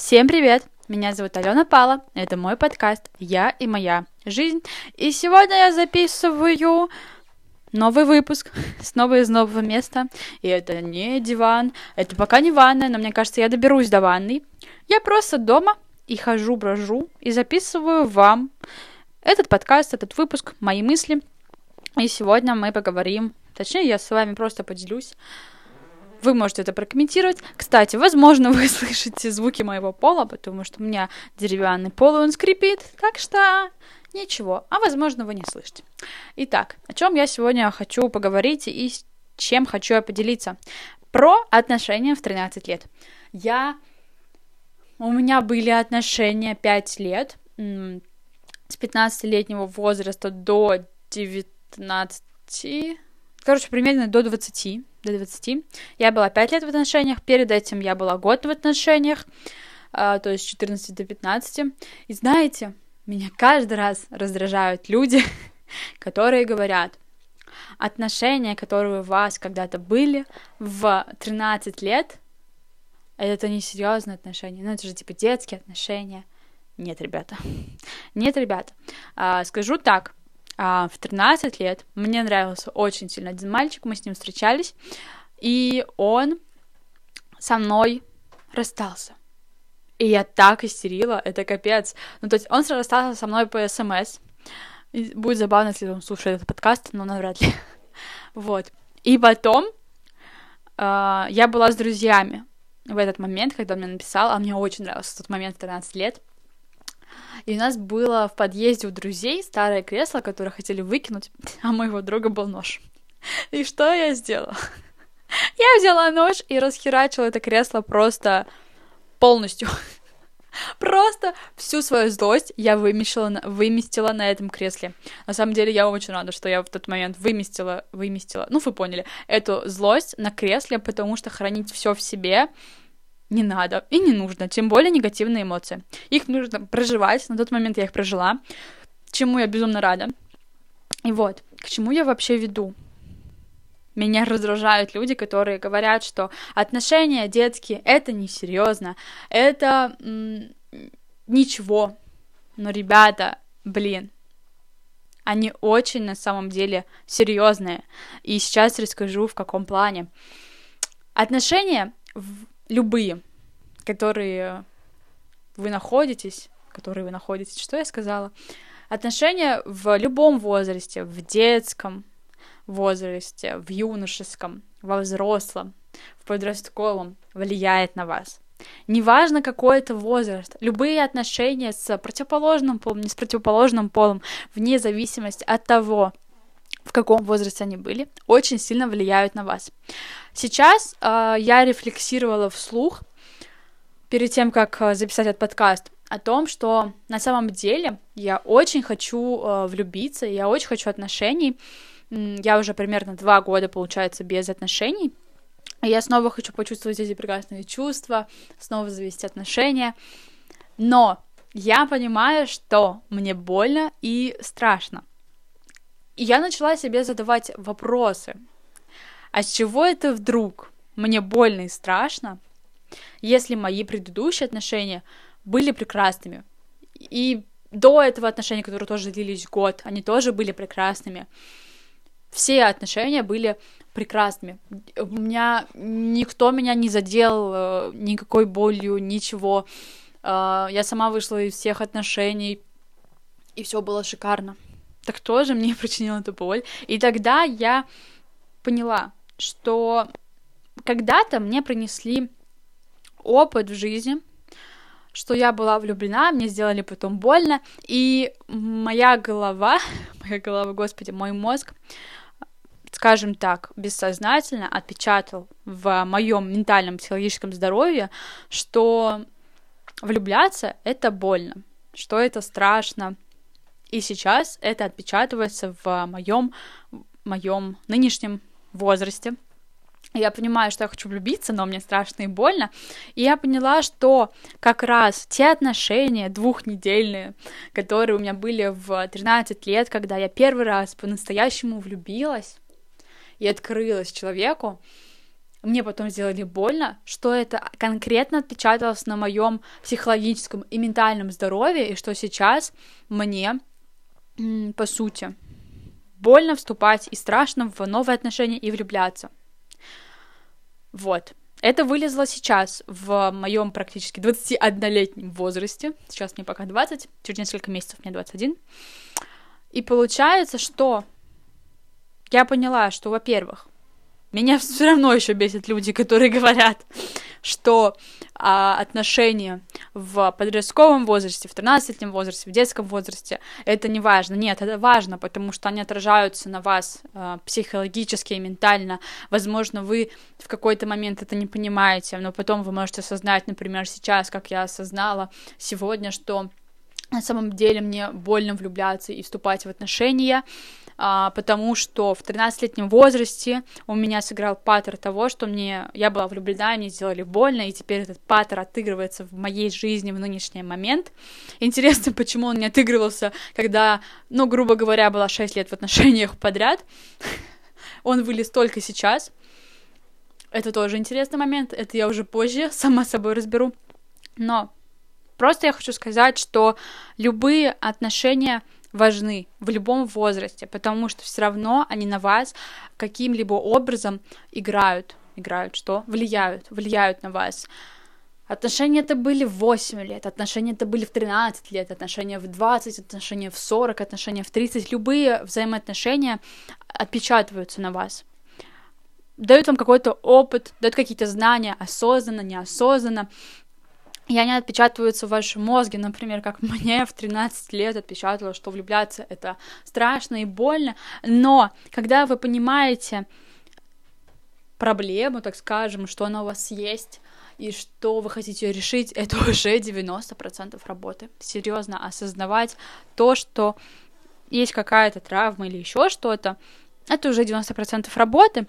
Всем привет! Меня зовут Алена Пала, это мой подкаст «Я и моя жизнь». И сегодня я записываю новый выпуск, снова из нового места. И это не диван, это пока не ванная, но мне кажется, я доберусь до ванной. Я просто дома и хожу, брожу, и записываю вам этот подкаст, этот выпуск, мои мысли. И сегодня мы поговорим, точнее, я с вами просто поделюсь вы можете это прокомментировать. Кстати, возможно, вы слышите звуки моего пола, потому что у меня деревянный пол, и он скрипит. Так что ничего. А возможно, вы не слышите. Итак, о чем я сегодня хочу поговорить и с чем хочу я поделиться. Про отношения в 13 лет. Я... У меня были отношения 5 лет. С 15-летнего возраста до 19... Короче, примерно до 20 до 20. Я была 5 лет в отношениях, перед этим я была год в отношениях, а, то есть с 14 до 15. И знаете, меня каждый раз раздражают люди, которые говорят, отношения, которые у вас когда-то были в 13 лет, это не серьезные отношения, ну это же типа детские отношения. Нет, ребята. Нет, ребята. А, скажу так, а, в 13 лет мне нравился очень сильно один мальчик, мы с ним встречались, и он со мной расстался. И я так истерила, это капец. Ну, то есть он расстался со мной по СМС. Будет забавно, если он слушает этот подкаст, но навряд ли. вот. И потом э, я была с друзьями в этот момент, когда он мне написал, а мне очень нравился тот момент 13 лет. И у нас было в подъезде у друзей старое кресло, которое хотели выкинуть, а у моего друга был нож. И что я сделала? Я взяла нож и расхерачила это кресло просто полностью. Просто всю свою злость я выместила, выместила на этом кресле. На самом деле, я очень рада, что я в тот момент выместила, выместила, ну, вы поняли, эту злость на кресле, потому что хранить все в себе не надо и не нужно, тем более негативные эмоции. Их нужно проживать, на тот момент я их прожила, чему я безумно рада. И вот, к чему я вообще веду? Меня раздражают люди, которые говорят, что отношения детские это несерьезно, это м- ничего. Но, ребята, блин, они очень на самом деле серьезные. И сейчас расскажу в каком плане. Отношения любые, которые вы находитесь, которые вы находитесь, что я сказала, отношения в любом возрасте, в детском возрасте, в юношеском, во взрослом, в подростковом влияет на вас. Неважно, какой это возраст, любые отношения с противоположным полом, не с противоположным полом, вне зависимости от того, в каком возрасте они были, очень сильно влияют на вас. Сейчас э, я рефлексировала вслух перед тем, как э, записать этот подкаст, о том, что на самом деле я очень хочу э, влюбиться, я очень хочу отношений. Я уже примерно два года, получается, без отношений. Я снова хочу почувствовать эти прекрасные чувства, снова завести отношения. Но я понимаю, что мне больно и страшно. И я начала себе задавать вопросы. А с чего это вдруг? Мне больно и страшно, если мои предыдущие отношения были прекрасными. И до этого отношения, которые тоже длились год, они тоже были прекрасными. Все отношения были прекрасными. У меня никто меня не задел э, никакой болью, ничего. Э, я сама вышла из всех отношений, и все было шикарно так тоже мне причинил эту боль. И тогда я поняла, что когда-то мне принесли опыт в жизни, что я была влюблена, мне сделали потом больно, и моя голова, моя голова, господи, мой мозг, скажем так, бессознательно отпечатал в моем ментальном психологическом здоровье, что влюбляться это больно, что это страшно, и сейчас это отпечатывается в моем, моем нынешнем возрасте. Я понимаю, что я хочу влюбиться, но мне страшно и больно. И я поняла, что как раз те отношения двухнедельные, которые у меня были в 13 лет, когда я первый раз по-настоящему влюбилась и открылась человеку, мне потом сделали больно, что это конкретно отпечаталось на моем психологическом и ментальном здоровье, и что сейчас мне, по сути, больно вступать и страшно в новые отношения и влюбляться. Вот. Это вылезло сейчас в моем практически 21-летнем возрасте. Сейчас мне пока 20, через несколько месяцев мне 21. И получается, что я поняла, что, во-первых, меня все равно еще бесят люди, которые говорят, что а, отношения в подростковом возрасте, в 13-летнем возрасте, в детском возрасте, это не важно. Нет, это важно, потому что они отражаются на вас а, психологически и ментально. Возможно, вы в какой-то момент это не понимаете, но потом вы можете осознать, например, сейчас, как я осознала сегодня, что на самом деле мне больно влюбляться и вступать в отношения, а, потому что в 13-летнем возрасте у меня сыграл паттер того, что мне я была влюблена, мне сделали больно, и теперь этот паттер отыгрывается в моей жизни в нынешний момент. Интересно, почему он не отыгрывался, когда, ну, грубо говоря, была 6 лет в отношениях подряд. Он вылез только сейчас. Это тоже интересный момент, это я уже позже сама собой разберу. Но просто я хочу сказать, что любые отношения важны в любом возрасте, потому что все равно они на вас каким-либо образом играют. Играют что? Влияют, влияют на вас. Отношения это были в 8 лет, отношения это были в 13 лет, отношения в 20, отношения в 40, отношения в 30. Любые взаимоотношения отпечатываются на вас. Дают вам какой-то опыт, дают какие-то знания, осознанно, неосознанно и они отпечатываются в вашем мозге, например, как мне в 13 лет отпечатало, что влюбляться это страшно и больно, но когда вы понимаете проблему, так скажем, что она у вас есть, и что вы хотите решить, это уже 90% работы. Серьезно, осознавать то, что есть какая-то травма или еще что-то, это уже 90% работы.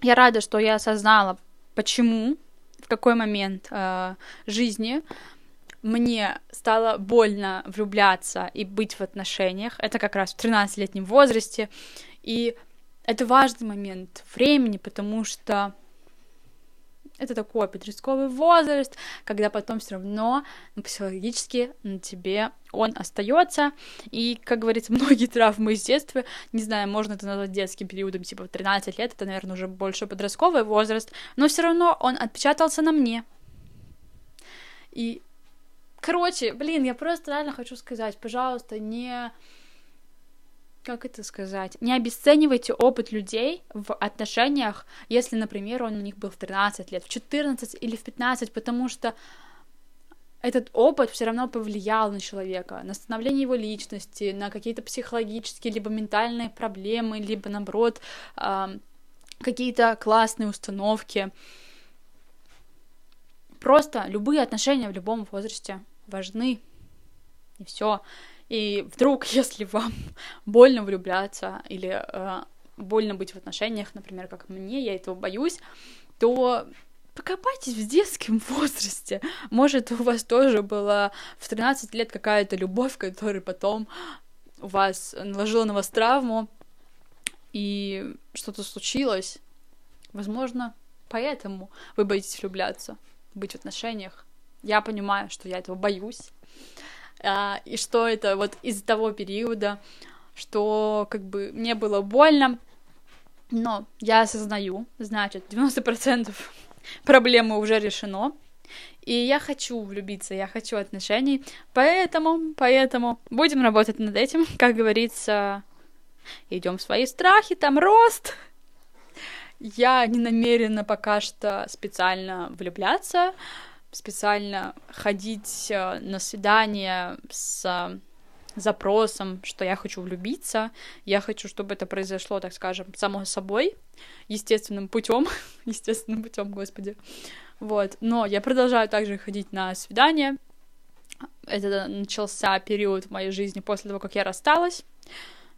Я рада, что я осознала, почему в какой момент э, жизни мне стало больно влюбляться и быть в отношениях. Это как раз в 13-летнем возрасте. И это важный момент времени, потому что это такой подростковый возраст, когда потом все равно ну, психологически на тебе он остается. И, как говорится, многие травмы из детства, не знаю, можно это назвать детским периодом, типа 13 лет, это, наверное, уже больше подростковый возраст, но все равно он отпечатался на мне. И, короче, блин, я просто реально хочу сказать, пожалуйста, не как это сказать, не обесценивайте опыт людей в отношениях, если, например, он у них был в 13 лет, в 14 или в 15, потому что этот опыт все равно повлиял на человека, на становление его личности, на какие-то психологические либо ментальные проблемы, либо, наоборот, какие-то классные установки. Просто любые отношения в любом возрасте важны. И все. И вдруг, если вам больно влюбляться или э, больно быть в отношениях, например, как мне, я этого боюсь, то покопайтесь в детском возрасте. Может, у вас тоже была в 13 лет какая-то любовь, которая потом у вас наложила на вас травму, и что-то случилось. Возможно, поэтому вы боитесь влюбляться, быть в отношениях. Я понимаю, что я этого боюсь и что это вот из того периода, что как бы мне было больно, но я осознаю, значит, 90% проблемы уже решено, и я хочу влюбиться, я хочу отношений, поэтому, поэтому будем работать над этим, как говорится, идем в свои страхи, там рост. Я не намерена пока что специально влюбляться, специально ходить э, на свидание с э, запросом, что я хочу влюбиться, я хочу, чтобы это произошло, так скажем, само собой, естественным путем, естественным путем, господи. Вот, но я продолжаю также ходить на свидания. Это начался период в моей жизни после того, как я рассталась.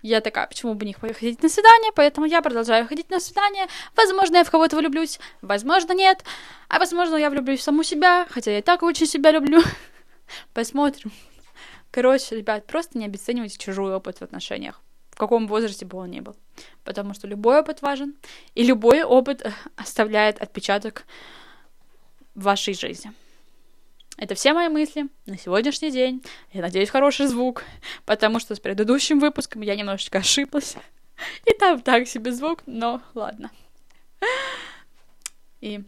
Я такая, почему бы не ходить на свидание, поэтому я продолжаю ходить на свидание. Возможно, я в кого-то влюблюсь, возможно, нет. А возможно, я влюблюсь в саму себя, хотя я и так очень себя люблю. Посмотрим. Короче, ребят, просто не обесценивайте чужой опыт в отношениях. в каком возрасте бы он ни был. Потому что любой опыт важен, и любой опыт э, оставляет отпечаток в вашей жизни. Это все мои мысли на сегодняшний день. Я надеюсь, хороший звук, потому что с предыдущим выпуском я немножечко ошиблась. И там так себе звук, но ладно. И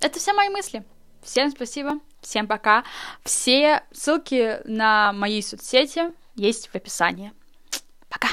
это все мои мысли. Всем спасибо, всем пока. Все ссылки на мои соцсети есть в описании. Пока!